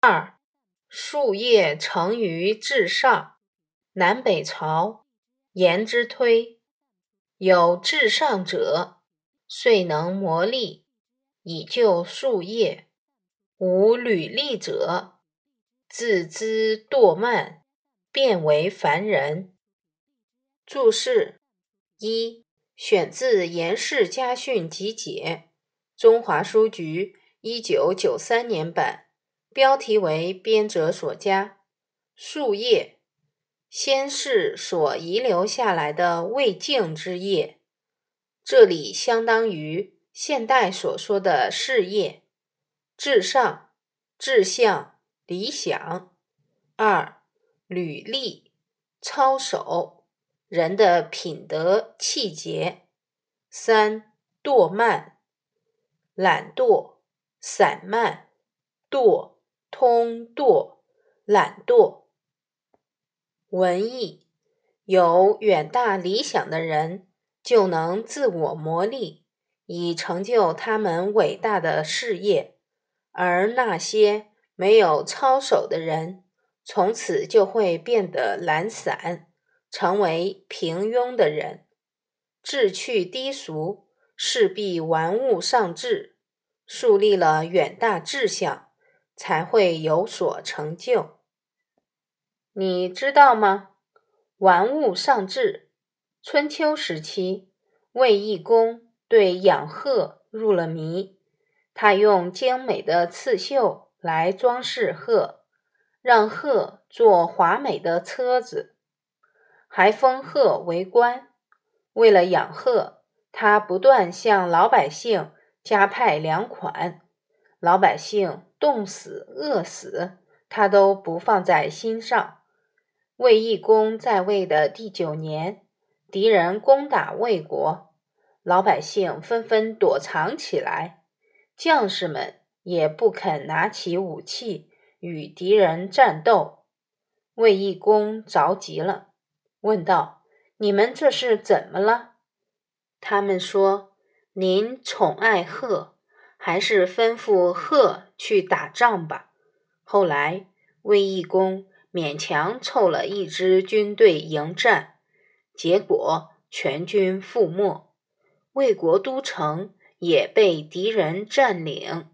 二，树叶成于至上。南北朝颜之推有至上者，遂能磨砺以就树叶；无履历者，自兹惰慢，变为凡人。注释一：选自《颜氏家训集解》，中华书局一九九三年版，标题为编者所加。树叶。先世所遗留下来的未净之业，这里相当于现代所说的事业、至上、志向、理想。二、履历、操守，人的品德气节。三、惰慢、懒惰、散漫、惰、通惰、懒惰。文艺有远大理想的人，就能自我磨砺，以成就他们伟大的事业；而那些没有操守的人，从此就会变得懒散，成为平庸的人。志趣低俗，势必玩物丧志。树立了远大志向，才会有所成就。你知道吗？玩物丧志。春秋时期，卫懿公对养鹤入了迷。他用精美的刺绣来装饰鹤，让鹤做华美的车子，还封鹤为官。为了养鹤，他不断向老百姓加派粮款，老百姓冻死、饿死，他都不放在心上。魏懿公在位的第九年，敌人攻打魏国，老百姓纷纷躲藏起来，将士们也不肯拿起武器与敌人战斗。魏懿公着急了，问道：“你们这是怎么了？”他们说：“您宠爱鹤，还是吩咐鹤去打仗吧。”后来，魏懿公。勉强凑了一支军队迎战，结果全军覆没，魏国都城也被敌人占领。